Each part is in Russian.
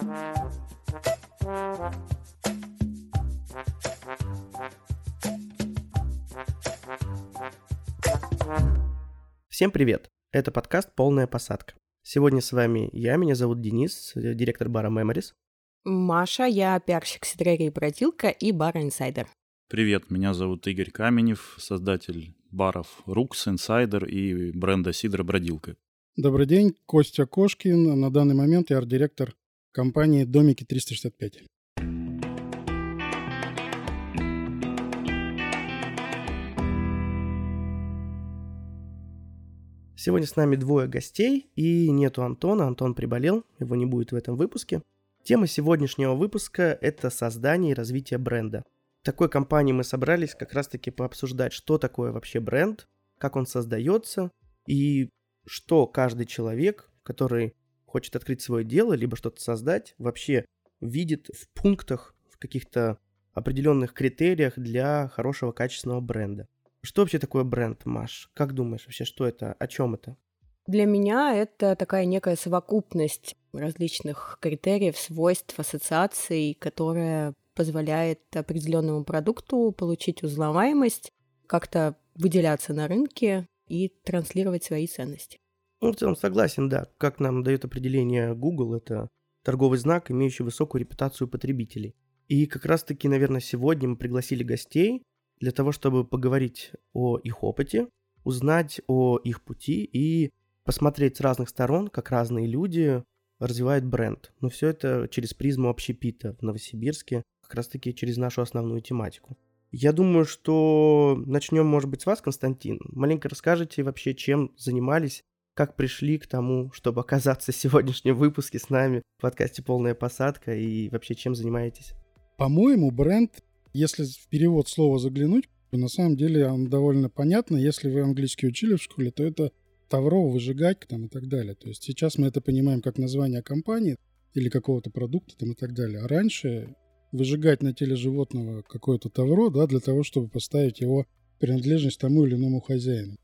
Всем привет! Это подкаст «Полная посадка». Сегодня с вами я, меня зовут Денис, директор бара Memories. Маша, я пиарщик Сидрерии Бродилка и бара Инсайдер. Привет, меня зовут Игорь Каменев, создатель баров Рукс, Инсайдер и бренда Сидра Бродилка. Добрый день, Костя Кошкин. На данный момент я арт-директор компании «Домики 365». Сегодня с нами двое гостей, и нету Антона. Антон приболел, его не будет в этом выпуске. Тема сегодняшнего выпуска – это создание и развитие бренда. В такой компании мы собрались как раз-таки пообсуждать, что такое вообще бренд, как он создается, и что каждый человек, который хочет открыть свое дело, либо что-то создать, вообще видит в пунктах, в каких-то определенных критериях для хорошего качественного бренда. Что вообще такое бренд, Маш? Как думаешь вообще, что это? О чем это? Для меня это такая некая совокупность различных критериев, свойств, ассоциаций, которая позволяет определенному продукту получить узнаваемость, как-то выделяться на рынке и транслировать свои ценности. Ну, в целом согласен, да. Как нам дает определение Google, это торговый знак, имеющий высокую репутацию потребителей. И как раз-таки, наверное, сегодня мы пригласили гостей, для того, чтобы поговорить о их опыте, узнать о их пути и посмотреть с разных сторон, как разные люди развивают бренд. Но все это через призму общепита в Новосибирске, как раз таки через нашу основную тематику. Я думаю, что начнем, может быть, с вас, Константин. Маленько расскажете вообще, чем занимались, как пришли к тому, чтобы оказаться в сегодняшнем выпуске с нами в подкасте «Полная посадка» и вообще чем занимаетесь? По-моему, бренд если в перевод слова заглянуть, на самом деле он довольно понятно. Если вы английский учили в школе, то это тавро, выжигать там и так далее. То есть сейчас мы это понимаем как название компании или какого-то продукта там и так далее. А раньше выжигать на теле животного какое-то тавро, да, для того, чтобы поставить его принадлежность тому или иному хозяину.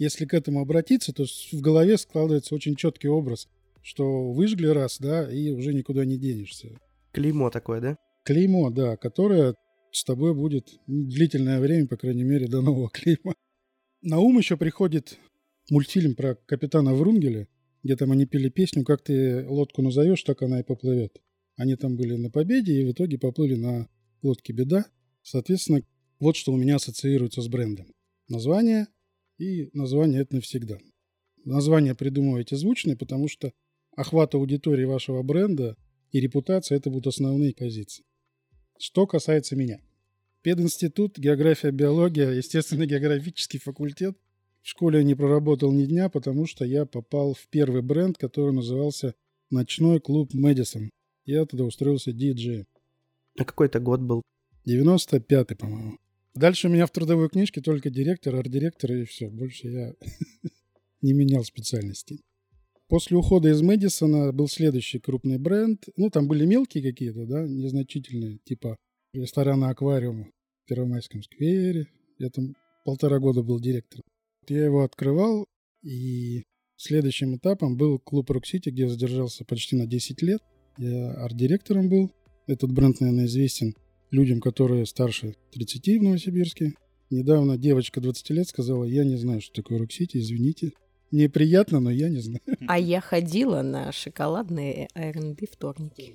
Если к этому обратиться, то в голове складывается очень четкий образ, что выжгли раз, да, и уже никуда не денешься. Клеймо такое, да? Клеймо, да, которое с тобой будет длительное время, по крайней мере, до нового клима. На ум еще приходит мультфильм про капитана Врунгеля, где там они пели песню «Как ты лодку назовешь, так она и поплывет». Они там были на победе и в итоге поплыли на лодке «Беда». Соответственно, вот что у меня ассоциируется с брендом. Название и название это навсегда. Название придумываете звучное, потому что охват аудитории вашего бренда и репутация – это будут основные позиции. Что касается меня. Пединститут, география, биология, естественно-географический факультет. В школе я не проработал ни дня, потому что я попал в первый бренд, который назывался «Ночной клуб Мэдисон». Я туда устроился диджеем. А какой это год был? 95-й, по-моему. Дальше у меня в трудовой книжке только директор, арт-директор и все. Больше я не менял специальности. После ухода из Мэдисона был следующий крупный бренд. Ну, там были мелкие какие-то, да, незначительные, типа ресторана «Аквариум» в Первомайском сквере. Я там полтора года был директором. Я его открывал, и следующим этапом был клуб «Рок-Сити», где я задержался почти на 10 лет. Я арт-директором был. Этот бренд, наверное, известен людям, которые старше 30 в Новосибирске. Недавно девочка 20 лет сказала, я не знаю, что такое Рок-Сити, извините. Мне приятно, но я не знаю. А я ходила на шоколадные R&B вторники.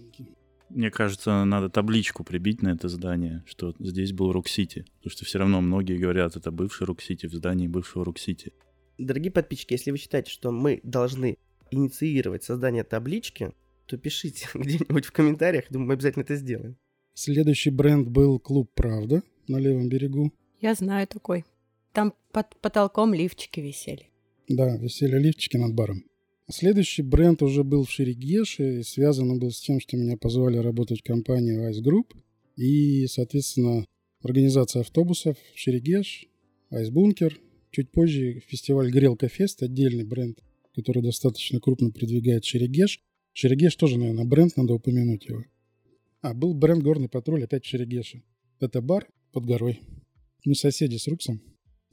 Мне кажется, надо табличку прибить на это здание, что здесь был Рок-Сити. Потому что все равно многие говорят, это бывший Рок-Сити в здании бывшего Рок-Сити. Дорогие подписчики, если вы считаете, что мы должны инициировать создание таблички, то пишите где-нибудь в комментариях, думаю, мы обязательно это сделаем. Следующий бренд был Клуб Правда на левом берегу. Я знаю такой. Там под потолком лифчики висели. Да, висели лифчики над баром. Следующий бренд уже был в Шерегеше и связан он был с тем, что меня позвали работать в компании Ice Group. И, соответственно, организация автобусов Шерегеш, Ice Bunker. Чуть позже фестиваль Грелка Фест, отдельный бренд, который достаточно крупно продвигает Шерегеш. Шерегеш тоже, наверное, бренд, надо упомянуть его. А, был бренд Горный патруль опять в Шерегеше. Это бар под горой. Мы соседи с Руксом.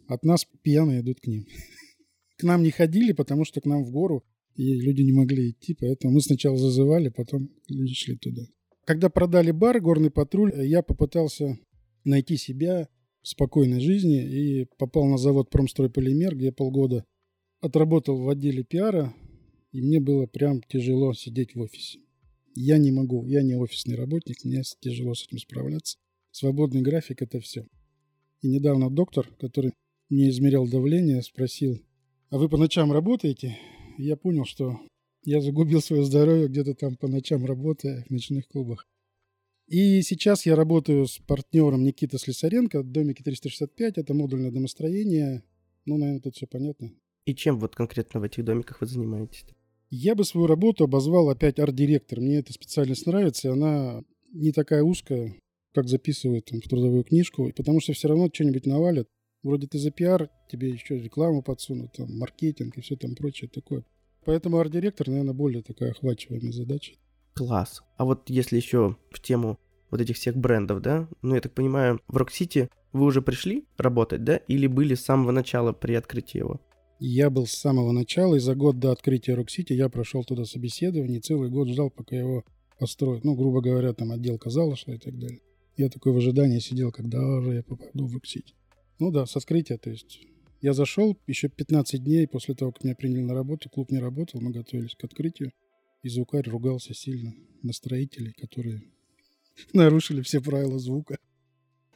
От нас пьяные идут к ним. К нам не ходили, потому что к нам в гору и люди не могли идти, поэтому мы сначала зазывали, потом люди шли туда. Когда продали бар «Горный патруль», я попытался найти себя в спокойной жизни и попал на завод «Промстройполимер», где полгода отработал в отделе пиара, и мне было прям тяжело сидеть в офисе. Я не могу, я не офисный работник, мне тяжело с этим справляться. Свободный график – это все. И недавно доктор, который мне измерял давление, спросил, а вы по ночам работаете? Я понял, что я загубил свое здоровье где-то там по ночам работая в ночных клубах. И сейчас я работаю с партнером Никита Слесаренко, домики 365, это модульное домостроение. Ну, наверное, тут все понятно. И чем вот конкретно в этих домиках вы занимаетесь? Я бы свою работу обозвал опять арт-директор. Мне эта специальность нравится, и она не такая узкая, как записывают там, в трудовую книжку, потому что все равно что-нибудь навалят. Вроде ты за пиар, тебе еще рекламу подсунут, там, маркетинг и все там прочее такое. Поэтому арт-директор, наверное, более такая охватываемая задача. Класс. А вот если еще в тему вот этих всех брендов, да, ну, я так понимаю, в Рок-Сити вы уже пришли работать, да, или были с самого начала при открытии его? Я был с самого начала, и за год до открытия Рок-Сити я прошел туда собеседование, и целый год ждал, пока его построят. Ну, грубо говоря, там отделка зала шла и так далее. Я такой в ожидании сидел, когда же я попаду в Рок-Сити. Ну да, с открытия, то есть я зашел, еще 15 дней после того, как меня приняли на работу, клуб не работал, мы готовились к открытию. И звукарь ругался сильно на строителей, которые нарушили все правила звука.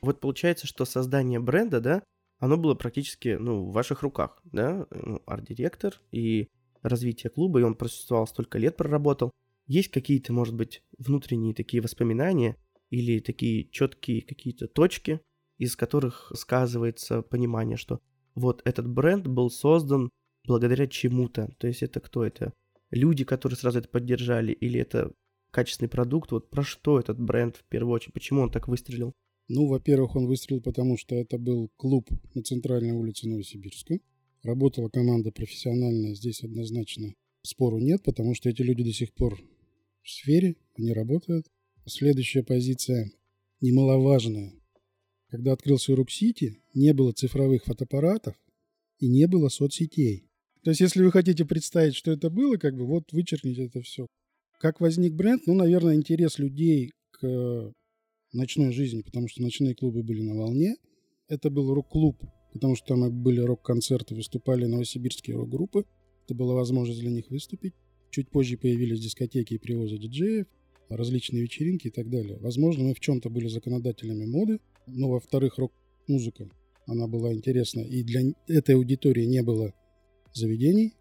Вот получается, что создание бренда, да, оно было практически, ну, в ваших руках, да, ну, арт-директор и развитие клуба, и он просуществовал столько лет, проработал. Есть какие-то, может быть, внутренние такие воспоминания или такие четкие какие-то точки, из которых сказывается понимание, что вот этот бренд был создан благодаря чему-то. То есть это кто это? Люди, которые сразу это поддержали, или это качественный продукт? Вот про что этот бренд в первую очередь? Почему он так выстрелил? Ну, во-первых, он выстрелил, потому что это был клуб на центральной улице Новосибирска. Работала команда профессиональная, здесь однозначно спору нет, потому что эти люди до сих пор в сфере, они работают. Следующая позиция немаловажная. Когда открылся Урок-Сити, не было цифровых фотоаппаратов и не было соцсетей. То есть, если вы хотите представить, что это было, как бы вот вычеркните это все. Как возник бренд? Ну, наверное, интерес людей к ночной жизни, потому что ночные клубы были на волне. Это был рок-клуб, потому что там были рок-концерты, выступали новосибирские рок-группы. Это была возможность для них выступить. Чуть позже появились дискотеки и привозы диджеев, различные вечеринки и так далее. Возможно, мы в чем-то были законодателями моды, но, во-вторых, рок-музыка, она была интересна. И для этой аудитории не было заведений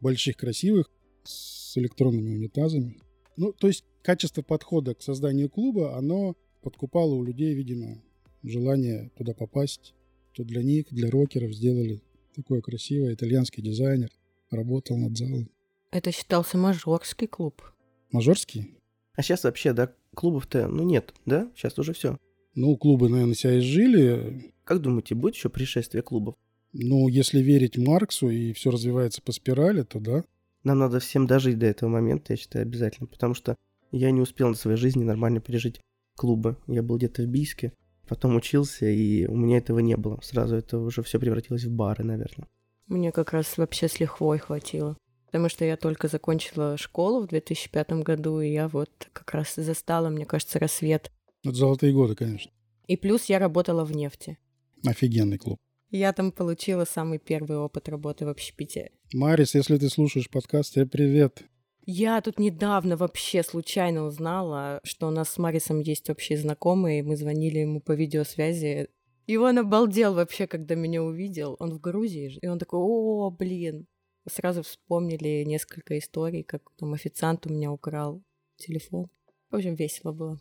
больших, красивых, с электронными унитазами. Ну, то есть качество подхода к созданию клуба, оно подкупало у людей, видимо, желание туда попасть. То для них, для рокеров сделали такое красивое. Итальянский дизайнер работал над залом. Это считался мажорский клуб. Мажорский? А сейчас вообще, да, клубов-то, ну, нет, да? Сейчас уже все. Ну, клубы, наверное, себя изжили. Как думаете, будет еще пришествие клубов? Ну, если верить Марксу и все развивается по спирали, то да. Нам надо всем дожить до этого момента, я считаю, обязательно, потому что я не успел на своей жизни нормально пережить клубы. Я был где-то в Бийске, потом учился, и у меня этого не было. Сразу это уже все превратилось в бары, наверное. Мне как раз вообще с лихвой хватило. Потому что я только закончила школу в 2005 году, и я вот как раз застала, мне кажется, рассвет. Это золотые годы, конечно. И плюс я работала в нефти. Офигенный клуб. Я там получила самый первый опыт работы в общепите. Марис, если ты слушаешь подкаст, тебе привет. Я тут недавно вообще случайно узнала, что у нас с Марисом есть общие знакомые, и мы звонили ему по видеосвязи. И он обалдел вообще, когда меня увидел. Он в Грузии, и он такой, о, блин. Сразу вспомнили несколько историй, как там официант у меня украл телефон. В общем, весело было.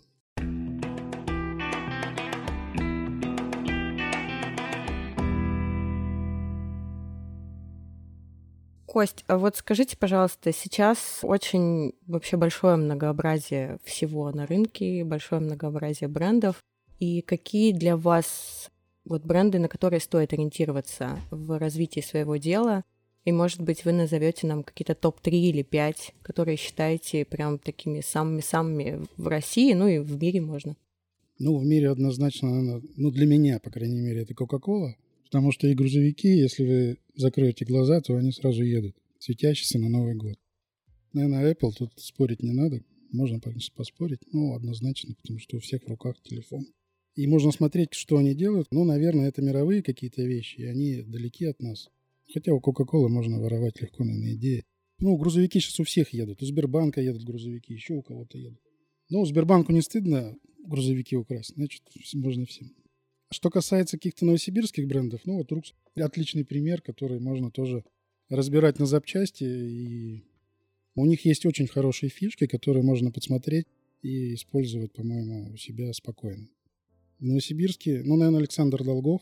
Кость, а вот скажите, пожалуйста, сейчас очень вообще большое многообразие всего на рынке, большое многообразие брендов. И какие для вас вот бренды, на которые стоит ориентироваться в развитии своего дела? И, может быть, вы назовете нам какие-то топ-3 или 5, которые считаете прям такими самыми-самыми в России, ну и в мире можно. Ну, в мире однозначно, ну, для меня, по крайней мере, это Coca-Cola. Потому что и грузовики, если вы закроете глаза, то они сразу едут, светящиеся на Новый год. Наверное, Apple тут спорить не надо. Можно, поспорить, ну, однозначно, потому что у всех в руках телефон. И можно смотреть, что они делают. Ну, наверное, это мировые какие-то вещи, и они далеки от нас. Хотя у Кока-Колы можно воровать легко, наверное, идеи. Ну, грузовики сейчас у всех едут. У Сбербанка едут грузовики, еще у кого-то едут. Ну, Сбербанку не стыдно грузовики украсть, значит, можно всем. Что касается каких-то новосибирских брендов, ну, вот Рукс отличный пример, который можно тоже разбирать на запчасти. И у них есть очень хорошие фишки, которые можно подсмотреть и использовать, по-моему, у себя спокойно. В Новосибирске, ну, наверное, Александр Долгов.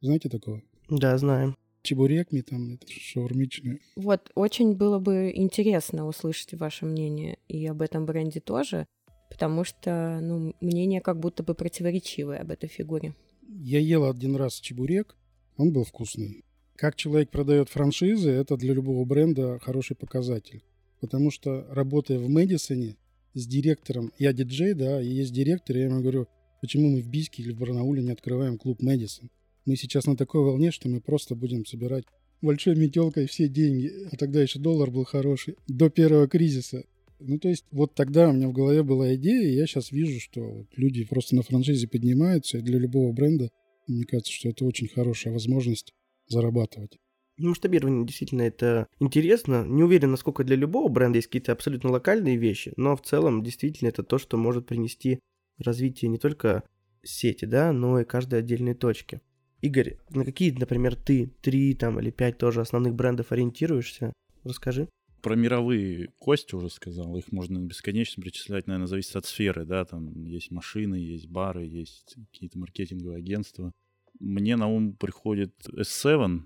Знаете такого? Да, знаем. Чебурекми там, это шаурмичные. Вот, очень было бы интересно услышать ваше мнение и об этом бренде тоже, потому что, ну, мнение как будто бы противоречивое об этой фигуре. Я ел один раз чебурек, он был вкусный. Как человек продает франшизы, это для любого бренда хороший показатель. Потому что, работая в Мэдисоне с директором, я диджей, да, и есть директор, и я ему говорю, Почему мы в Бийске или в Барнауле не открываем клуб Мэдисон? Мы сейчас на такой волне, что мы просто будем собирать большой метелкой все деньги, а тогда еще доллар был хороший, до первого кризиса. Ну, то есть, вот тогда у меня в голове была идея, и я сейчас вижу, что вот люди просто на франшизе поднимаются, и для любого бренда, мне кажется, что это очень хорошая возможность зарабатывать. Ну, масштабирование действительно это интересно. Не уверен, насколько для любого бренда есть какие-то абсолютно локальные вещи, но в целом действительно это то, что может принести развитие не только сети, да, но и каждой отдельной точки. Игорь, на какие, например, ты три там или пять тоже основных брендов ориентируешься? Расскажи. Про мировые Костя уже сказал, их можно бесконечно причислять, наверное, зависит от сферы, да, там есть машины, есть бары, есть какие-то маркетинговые агентства. Мне на ум приходит S7,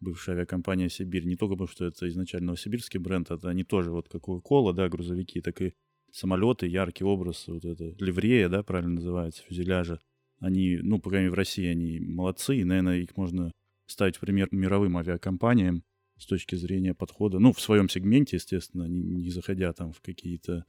бывшая авиакомпания «Сибирь», не только потому, что это изначально новосибирский бренд, это они тоже вот как Coca-Cola, да, грузовики, так и самолеты, яркий образ, вот это ливрея, да, правильно называется, фюзеляжа, они, ну, по крайней мере, в России они молодцы, и, наверное, их можно ставить в пример мировым авиакомпаниям с точки зрения подхода, ну, в своем сегменте, естественно, не, не заходя там в какие-то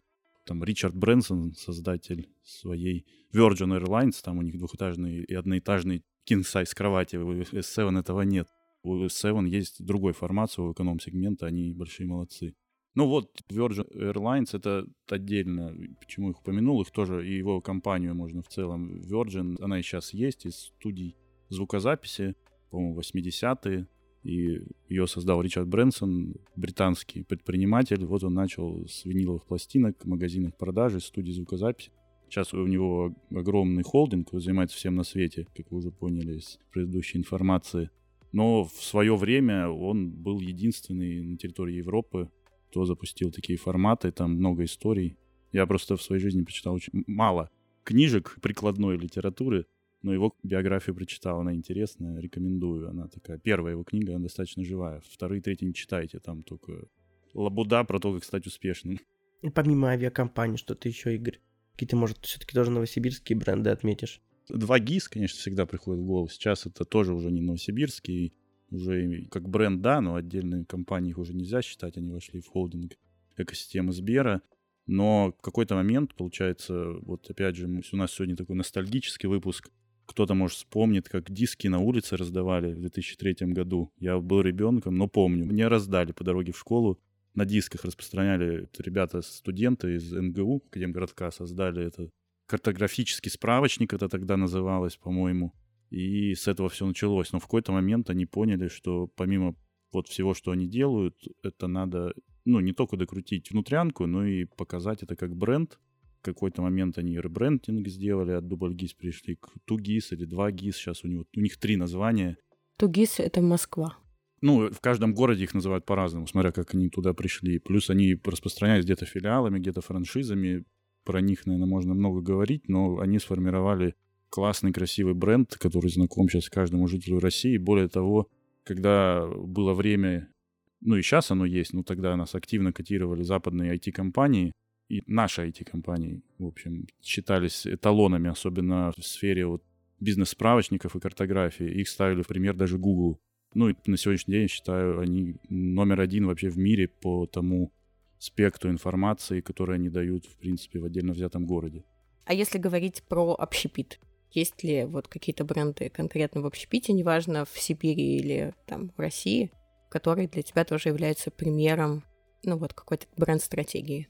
там Ричард Брэнсон, создатель своей Virgin Airlines, там у них двухэтажный и одноэтажный king size кровати, у S7 этого нет. У S7 есть другой формат своего эконом-сегмента, они большие молодцы. Ну вот, Virgin Airlines это отдельно, почему их упомянул, их тоже, и его компанию можно в целом. Virgin, она и сейчас есть из студий звукозаписи, по-моему, 80-е, и ее создал Ричард Брэнсон, британский предприниматель. Вот он начал с виниловых пластинок, магазинах продажи, студии звукозаписи. Сейчас у него огромный холдинг, он занимается всем на свете, как вы уже поняли из предыдущей информации. Но в свое время он был единственный на территории Европы, кто запустил такие форматы, там много историй. Я просто в своей жизни прочитал очень мало книжек прикладной литературы, но его биографию прочитал, она интересная, рекомендую. Она такая, первая его книга, она достаточно живая. Вторые, третьи не читайте, там только лабуда про то, как стать успешным. И помимо авиакомпаний, что-то еще, Игорь? Какие-то, может, все-таки тоже новосибирские бренды отметишь? Два ГИС, конечно, всегда приходят в голову. Сейчас это тоже уже не новосибирский, уже как бренд, да, но отдельные компании их уже нельзя считать, они вошли в холдинг экосистемы Сбера. Но в какой-то момент, получается, вот опять же, у нас сегодня такой ностальгический выпуск. Кто-то, может, вспомнит, как диски на улице раздавали в 2003 году. Я был ребенком, но помню. Мне раздали по дороге в школу. На дисках распространяли ребята, студенты из НГУ, Академгородка, создали это картографический справочник, это тогда называлось, по-моему. И с этого все началось. Но в какой-то момент они поняли, что помимо вот всего, что они делают, это надо, ну, не только докрутить внутрянку, но и показать это как бренд. В какой-то момент они ребрендинг сделали, от Дубльгиз пришли к Тугис или 2GIS. Сейчас у, него, у них три названия. Тугис — это Москва. Ну, в каждом городе их называют по-разному, смотря как они туда пришли. Плюс они распространяются где-то филиалами, где-то франшизами. Про них, наверное, можно много говорить, но они сформировали классный, красивый бренд, который знаком сейчас каждому жителю России. Более того, когда было время, ну и сейчас оно есть, но тогда нас активно котировали западные IT-компании, и наши IT-компании, в общем, считались эталонами, особенно в сфере вот бизнес-справочников и картографии. Их ставили в пример даже Google. Ну и на сегодняшний день, я считаю, они номер один вообще в мире по тому спектру информации, которую они дают, в принципе, в отдельно взятом городе. А если говорить про общепит? Есть ли вот какие-то бренды конкретно в общепите, неважно, в Сибири или там в России, которые для тебя тоже являются примером ну вот какой-то бренд-стратегии?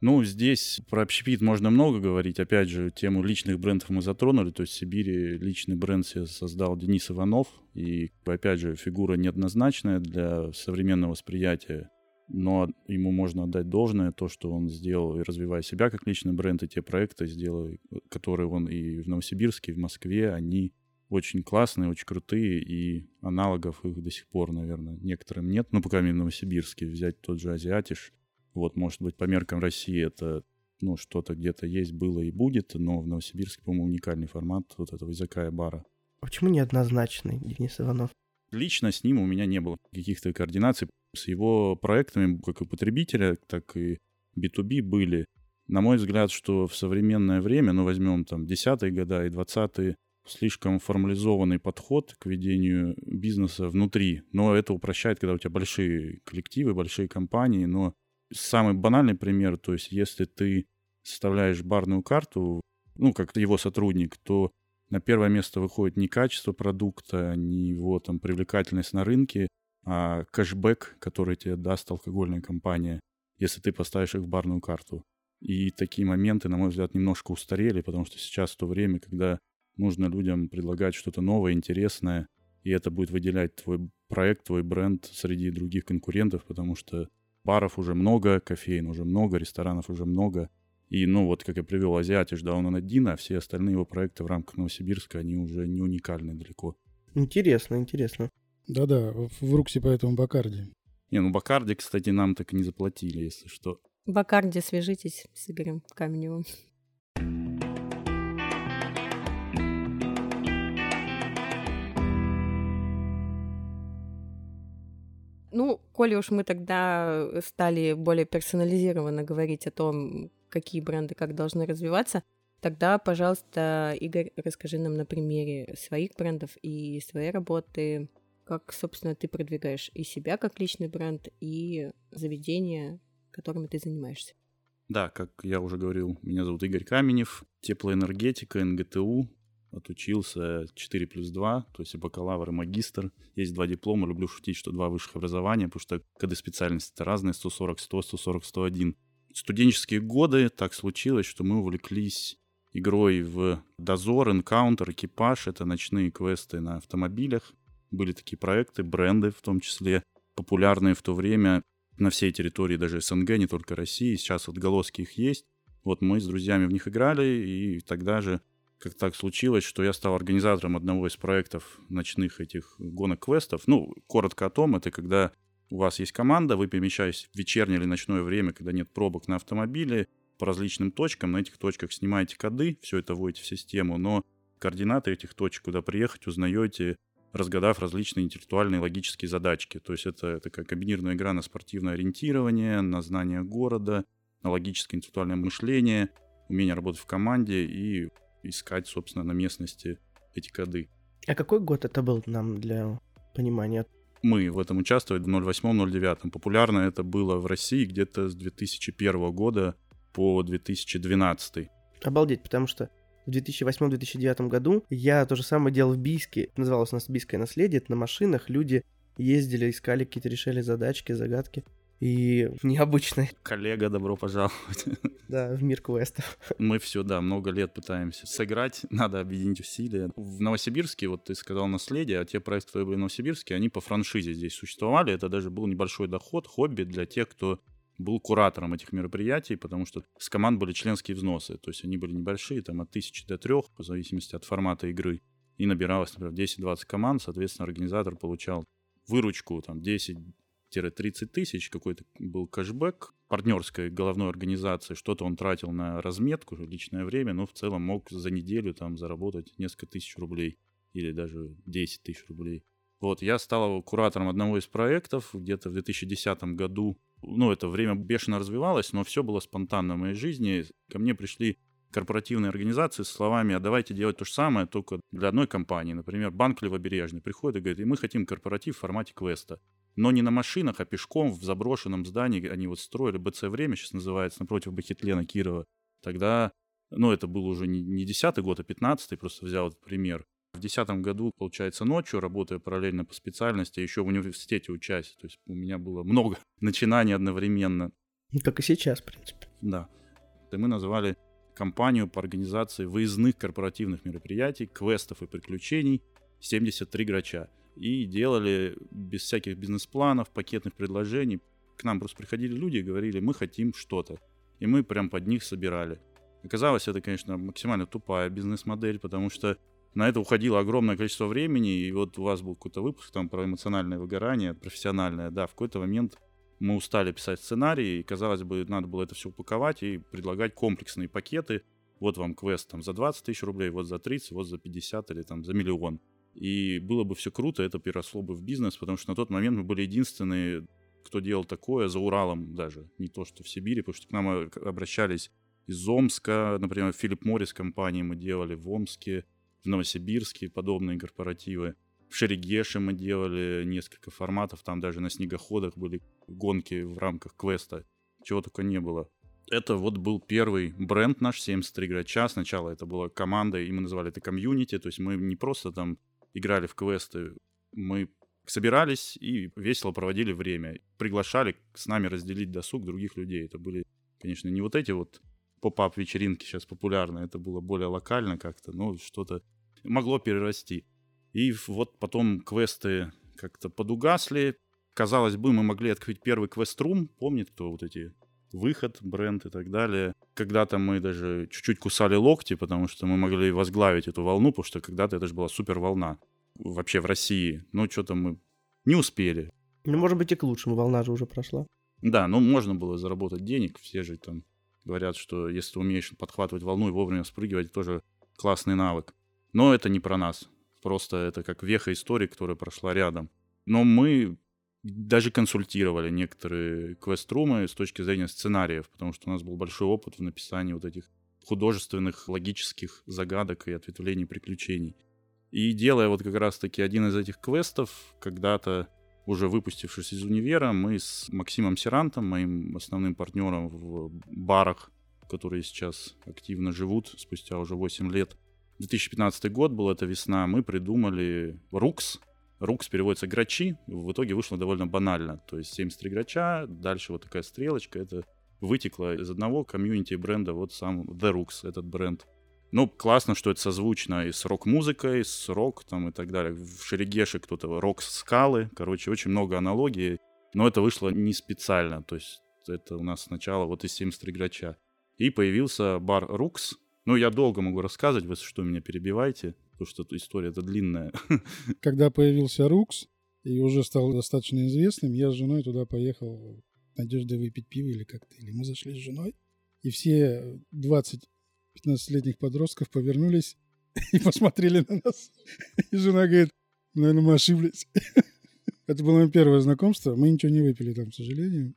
Ну, здесь про общепит можно много говорить. Опять же, тему личных брендов мы затронули. То есть в Сибири личный бренд себе создал Денис Иванов. И, опять же, фигура неоднозначная для современного восприятия. Но ему можно отдать должное, то, что он сделал, и развивая себя как личный бренд, и те проекты сделал, которые он и в Новосибирске, и в Москве, они очень классные, очень крутые, и аналогов их до сих пор, наверное, некоторым нет. Ну, пока в Новосибирске взять тот же Азиатиш, вот, может быть, по меркам России это ну, что-то где-то есть, было и будет, но в Новосибирске, по-моему, уникальный формат вот этого языка и бара. Почему неоднозначный Денис Иванов? Лично с ним у меня не было каких-то координаций. С его проектами, как и потребителя, так и B2B были. На мой взгляд, что в современное время, ну, возьмем там десятые годы и двадцатые, слишком формализованный подход к ведению бизнеса внутри. Но это упрощает, когда у тебя большие коллективы, большие компании, но Самый банальный пример, то есть если ты составляешь барную карту, ну, как его сотрудник, то на первое место выходит не качество продукта, не его там привлекательность на рынке, а кэшбэк, который тебе даст алкогольная компания, если ты поставишь их в барную карту. И такие моменты, на мой взгляд, немножко устарели, потому что сейчас то время, когда нужно людям предлагать что-то новое, интересное, и это будет выделять твой проект, твой бренд среди других конкурентов, потому что баров уже много, кофеин уже много, ресторанов уже много. И, ну, вот как я привел Азиатиш, да, он один, а все остальные его проекты в рамках Новосибирска, они уже не уникальны далеко. Интересно, интересно. Да-да, в Руксе поэтому Бакарди. Не, ну Бакарди, кстати, нам так и не заплатили, если что. Бакарди, свяжитесь, соберем Каменевым. Ну, коли уж мы тогда э, стали более персонализированно говорить о том, какие бренды как должны развиваться, тогда, пожалуйста, Игорь, расскажи нам на примере своих брендов и своей работы, как, собственно, ты продвигаешь и себя как личный бренд, и заведения, которыми ты занимаешься. Да, как я уже говорил, меня зовут Игорь Каменев, теплоэнергетика, НГТУ, отучился 4 плюс 2, то есть и бакалавр, и магистр. Есть два диплома, люблю шутить, что два высших образования, потому что когда специальности разные, 140, 100, 140, 101. Студенческие годы так случилось, что мы увлеклись игрой в дозор, энкаунтер, экипаж. Это ночные квесты на автомобилях. Были такие проекты, бренды в том числе, популярные в то время на всей территории даже СНГ, не только России. Сейчас отголоски их есть. Вот мы с друзьями в них играли, и тогда же как так случилось, что я стал организатором одного из проектов ночных этих гонок-квестов. Ну, коротко о том, это когда у вас есть команда, вы перемещаетесь в вечернее или ночное время, когда нет пробок на автомобиле, по различным точкам, на этих точках снимаете коды, все это вводите в систему, но координаты этих точек, куда приехать, узнаете, разгадав различные интеллектуальные логические задачки. То есть это такая комбинированная игра на спортивное ориентирование, на знание города, на логическое интеллектуальное мышление, умение работать в команде и искать, собственно, на местности эти коды. А какой год это был нам для понимания? Мы в этом участвовали в 08-09. Популярно это было в России где-то с 2001 года по 2012. Обалдеть, потому что в 2008-2009 году я то же самое делал в Бийске. Называлось у нас Бийское наследие. Это на машинах люди ездили, искали какие-то, решали задачки, загадки и необычный. Коллега, добро пожаловать. Да, в мир квестов. Мы все, да, много лет пытаемся сыграть, надо объединить усилия. В Новосибирске, вот ты сказал наследие, а те проекты, которые были в Новосибирске, они по франшизе здесь существовали. Это даже был небольшой доход, хобби для тех, кто был куратором этих мероприятий, потому что с команд были членские взносы, то есть они были небольшие, там от тысячи до трех, по зависимости от формата игры. И набиралось, например, 10-20 команд, соответственно, организатор получал выручку там 10 30 тысяч, какой-то был кэшбэк партнерской головной организации, что-то он тратил на разметку, личное время, но в целом мог за неделю там заработать несколько тысяч рублей или даже 10 тысяч рублей. Вот, я стал куратором одного из проектов где-то в 2010 году. Ну, это время бешено развивалось, но все было спонтанно в моей жизни. Ко мне пришли корпоративные организации с словами, а давайте делать то же самое, только для одной компании. Например, банк Левобережный приходит и говорит, и мы хотим корпоратив в формате квеста но не на машинах, а пешком в заброшенном здании. Они вот строили БЦ «Время», сейчас называется, напротив Бахетлена Кирова. Тогда, ну, это был уже не, не 10 год, а 15 просто взял этот пример. В 2010 году, получается, ночью, работая параллельно по специальности, еще в университете учась. То есть у меня было много начинаний одновременно. Ну, как и сейчас, в принципе. Да. И мы называли компанию по организации выездных корпоративных мероприятий, квестов и приключений 73 грача. И делали без всяких бизнес-планов, пакетных предложений. К нам просто приходили люди и говорили, мы хотим что-то. И мы прям под них собирали. Оказалось, это, конечно, максимально тупая бизнес-модель, потому что на это уходило огромное количество времени, и вот у вас был какой-то выпуск там про эмоциональное выгорание, профессиональное, да, в какой-то момент мы устали писать сценарий, и, казалось бы, надо было это все упаковать и предлагать комплексные пакеты. Вот вам квест там за 20 тысяч рублей, вот за 30, вот за 50 или там за миллион. И было бы все круто, это переросло бы в бизнес, потому что на тот момент мы были единственные, кто делал такое за Уралом даже, не то что в Сибири, потому что к нам обращались из Омска, например, Филипп Моррис компании мы делали в Омске, в Новосибирске подобные корпоративы. В Шерегеше мы делали несколько форматов, там даже на снегоходах были гонки в рамках квеста, чего только не было. Это вот был первый бренд наш, 73 игроча. Сначала это была команда, и мы называли это комьюнити, то есть мы не просто там играли в квесты, мы собирались и весело проводили время. Приглашали с нами разделить досуг других людей. Это были, конечно, не вот эти вот поп-ап вечеринки сейчас популярны, это было более локально как-то, но что-то могло перерасти. И вот потом квесты как-то подугасли. Казалось бы, мы могли открыть первый квест-рум. Помнит кто вот эти выход, бренд и так далее. Когда-то мы даже чуть-чуть кусали локти, потому что мы могли возглавить эту волну, потому что когда-то это же была супер волна вообще в России. Но что-то мы не успели. Ну, может быть, и к лучшему, волна же уже прошла. Да, ну можно было заработать денег, все же там говорят, что если ты умеешь подхватывать волну и вовремя спрыгивать, тоже классный навык. Но это не про нас. Просто это как веха истории, которая прошла рядом. Но мы даже консультировали некоторые квест-румы с точки зрения сценариев, потому что у нас был большой опыт в написании вот этих художественных, логических загадок и ответвлений приключений. И делая вот как раз-таки один из этих квестов, когда-то уже выпустившись из универа, мы с Максимом Сирантом, моим основным партнером в барах, которые сейчас активно живут спустя уже 8 лет, 2015 год был, это весна, мы придумали Рукс. Рукс переводится грачи, в итоге вышло довольно банально. То есть 73 грача, дальше вот такая стрелочка, это вытекло из одного комьюнити бренда, вот сам The Rooks, этот бренд. Ну, классно, что это созвучно и с рок-музыкой, с рок там и так далее. В Шерегеше кто-то рок-скалы, короче, очень много аналогий. Но это вышло не специально, то есть это у нас сначала вот из 73 грача. И появился бар Рукс, ну, я долго могу рассказывать, вы что, меня перебивайте, потому что эта история это длинная. Когда появился Рукс и уже стал достаточно известным, я с женой туда поехал надеждой выпить пиво или как-то. Или мы зашли с женой, и все 20-15-летних подростков повернулись и посмотрели на нас. И жена говорит, наверное, мы ошиблись. Это было мое первое знакомство. Мы ничего не выпили там, к сожалению.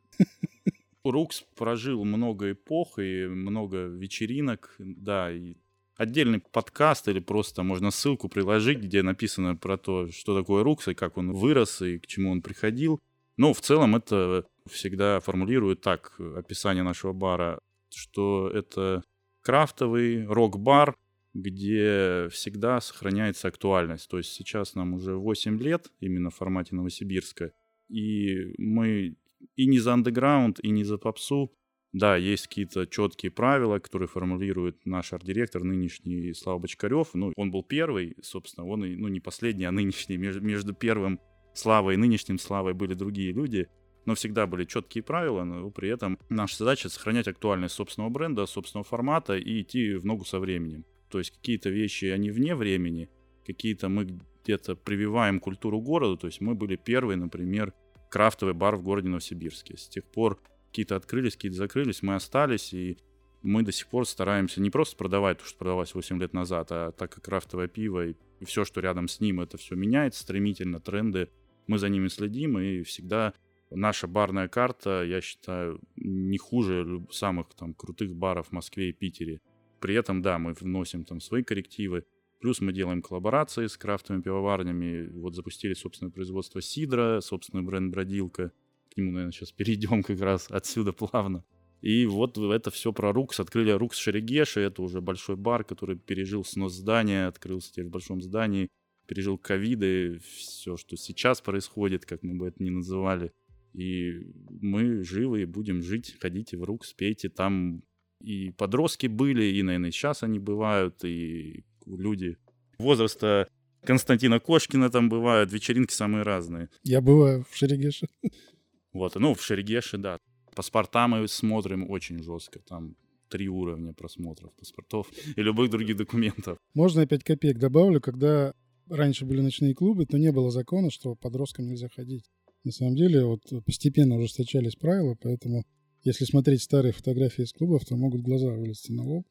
Рукс прожил много эпох и много вечеринок, да, и отдельный подкаст или просто можно ссылку приложить, где написано про то, что такое Рукс и как он вырос и к чему он приходил. Но в целом это всегда формулирует так описание нашего бара, что это крафтовый рок-бар, где всегда сохраняется актуальность. То есть сейчас нам уже 8 лет именно в формате Новосибирска, и мы и не за андеграунд, и не за попсу. Да, есть какие-то четкие правила, которые формулирует наш арт-директор нынешний Слава Бочкарев. Ну, он был первый, собственно, он и, ну, не последний, а нынешний. Между, между первым Славой и нынешним Славой были другие люди. Но всегда были четкие правила, но при этом наша задача сохранять актуальность собственного бренда, собственного формата и идти в ногу со временем. То есть какие-то вещи, они вне времени, какие-то мы где-то прививаем культуру города. То есть мы были первые, например, крафтовый бар в городе Новосибирске. С тех пор какие-то открылись, какие-то закрылись, мы остались, и мы до сих пор стараемся не просто продавать то, что продавалось 8 лет назад, а так как крафтовое пиво и все, что рядом с ним, это все меняется стремительно, тренды, мы за ними следим, и всегда наша барная карта, я считаю, не хуже самых там крутых баров в Москве и Питере. При этом, да, мы вносим там свои коррективы, Плюс мы делаем коллаборации с крафтовыми пивоварнями. Вот запустили собственное производство сидра, собственный бренд «Бродилка». К нему, наверное, сейчас перейдем как раз отсюда плавно. И вот это все про Рукс. Открыли Рукс Шерегеши, это уже большой бар, который пережил снос здания, открылся теперь в большом здании, пережил ковиды, все, что сейчас происходит, как мы бы это ни называли. И мы живы и будем жить. Ходите в Рукс, пейте. Там и подростки были, и, наверное, сейчас они бывают, и люди возраста Константина Кошкина там бывают, вечеринки самые разные. Я бываю в Шерегеше. Вот, ну, в Шерегеше, да. Паспорта мы смотрим очень жестко, там три уровня просмотров паспортов и любых других документов. Можно я 5 копеек добавлю, когда раньше были ночные клубы, то не было закона, что подросткам нельзя ходить. На самом деле, вот постепенно ужесточались правила, поэтому если смотреть старые фотографии из клубов, то могут глаза вылезти на лоб,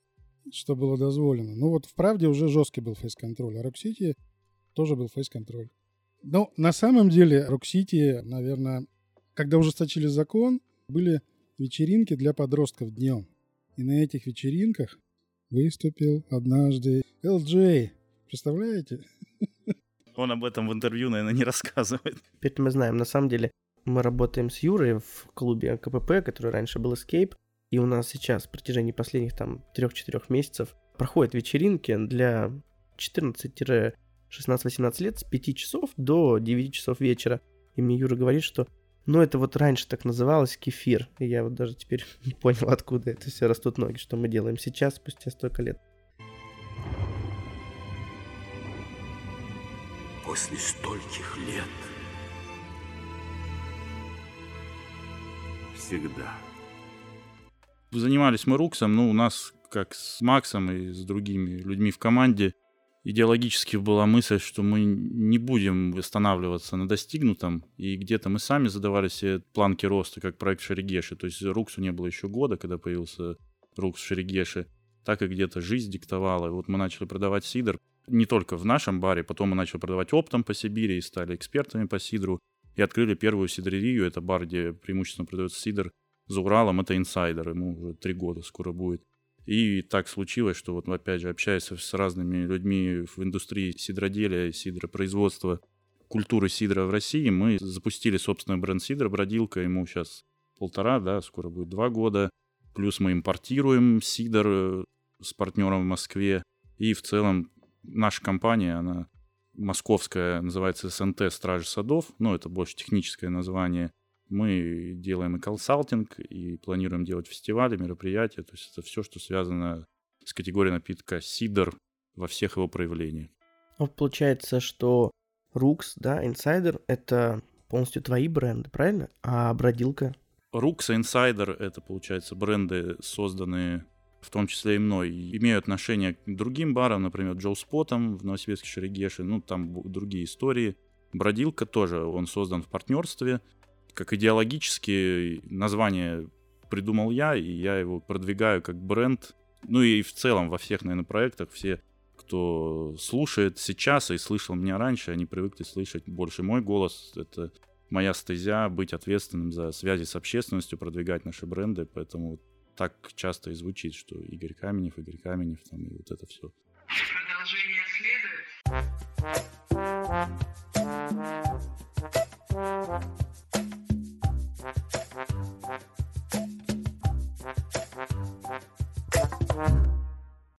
что было дозволено. Ну вот в правде уже жесткий был фейс-контроль, а Рок-Сити тоже был фейс-контроль. Но на самом деле Рок-Сити, наверное, когда ужесточили закон, были вечеринки для подростков днем. И на этих вечеринках выступил однажды LJ. Представляете? Он об этом в интервью, наверное, не рассказывает. Теперь мы знаем, на самом деле, мы работаем с Юрой в клубе КПП, который раньше был Escape, и у нас сейчас в протяжении последних там 3-4 месяцев проходят вечеринки для 14-16-18 лет с 5 часов до 9 часов вечера. И мне Юра говорит, что ну, это вот раньше так называлось кефир. И я вот даже теперь не понял, откуда это все растут ноги, что мы делаем сейчас, спустя столько лет. После стольких лет всегда. Занимались мы Руксом, ну, у нас, как с Максом и с другими людьми в команде, идеологически была мысль, что мы не будем останавливаться на достигнутом, и где-то мы сами задавали себе планки роста, как проект Шерегеши. То есть Руксу не было еще года, когда появился Рукс Шерегеши. Так и где-то жизнь диктовала. И вот мы начали продавать сидр не только в нашем баре, потом мы начали продавать оптом по Сибири и стали экспертами по сидру. И открыли первую сидрерию. Это бар, где преимущественно продается сидр за Уралом. Это инсайдер. Ему уже три года скоро будет. И так случилось, что вот опять же общаясь с разными людьми в индустрии сидроделия, сидропроизводства, культуры сидра в России, мы запустили собственный бренд сидра «Бродилка». Ему сейчас полтора, да, скоро будет два года. Плюс мы импортируем сидр э, с партнером в Москве. И в целом наша компания, она московская, называется СНТ «Стражи садов». Ну, это больше техническое название. Мы делаем и консалтинг, и планируем делать фестивали, мероприятия. То есть это все, что связано с категорией напитка сидр во всех его проявлениях. Вот получается, что Рукс, да, Инсайдер — это полностью твои бренды, правильно? А бродилка? Рукс и Инсайдер — это, получается, бренды, созданные в том числе и мной, имеют отношение к другим барам, например, Джоу Спотом в Новосибирске Шерегеше, ну, там другие истории. Бродилка тоже, он создан в партнерстве как идеологически название придумал я, и я его продвигаю как бренд. Ну и в целом во всех, наверное, проектах все, кто слушает сейчас и слышал меня раньше, они привыкли слышать больше мой голос. Это моя стезя быть ответственным за связи с общественностью, продвигать наши бренды, поэтому так часто и звучит, что Игорь Каменев, Игорь Каменев, там и вот это все. Продолжение следует. Thank you.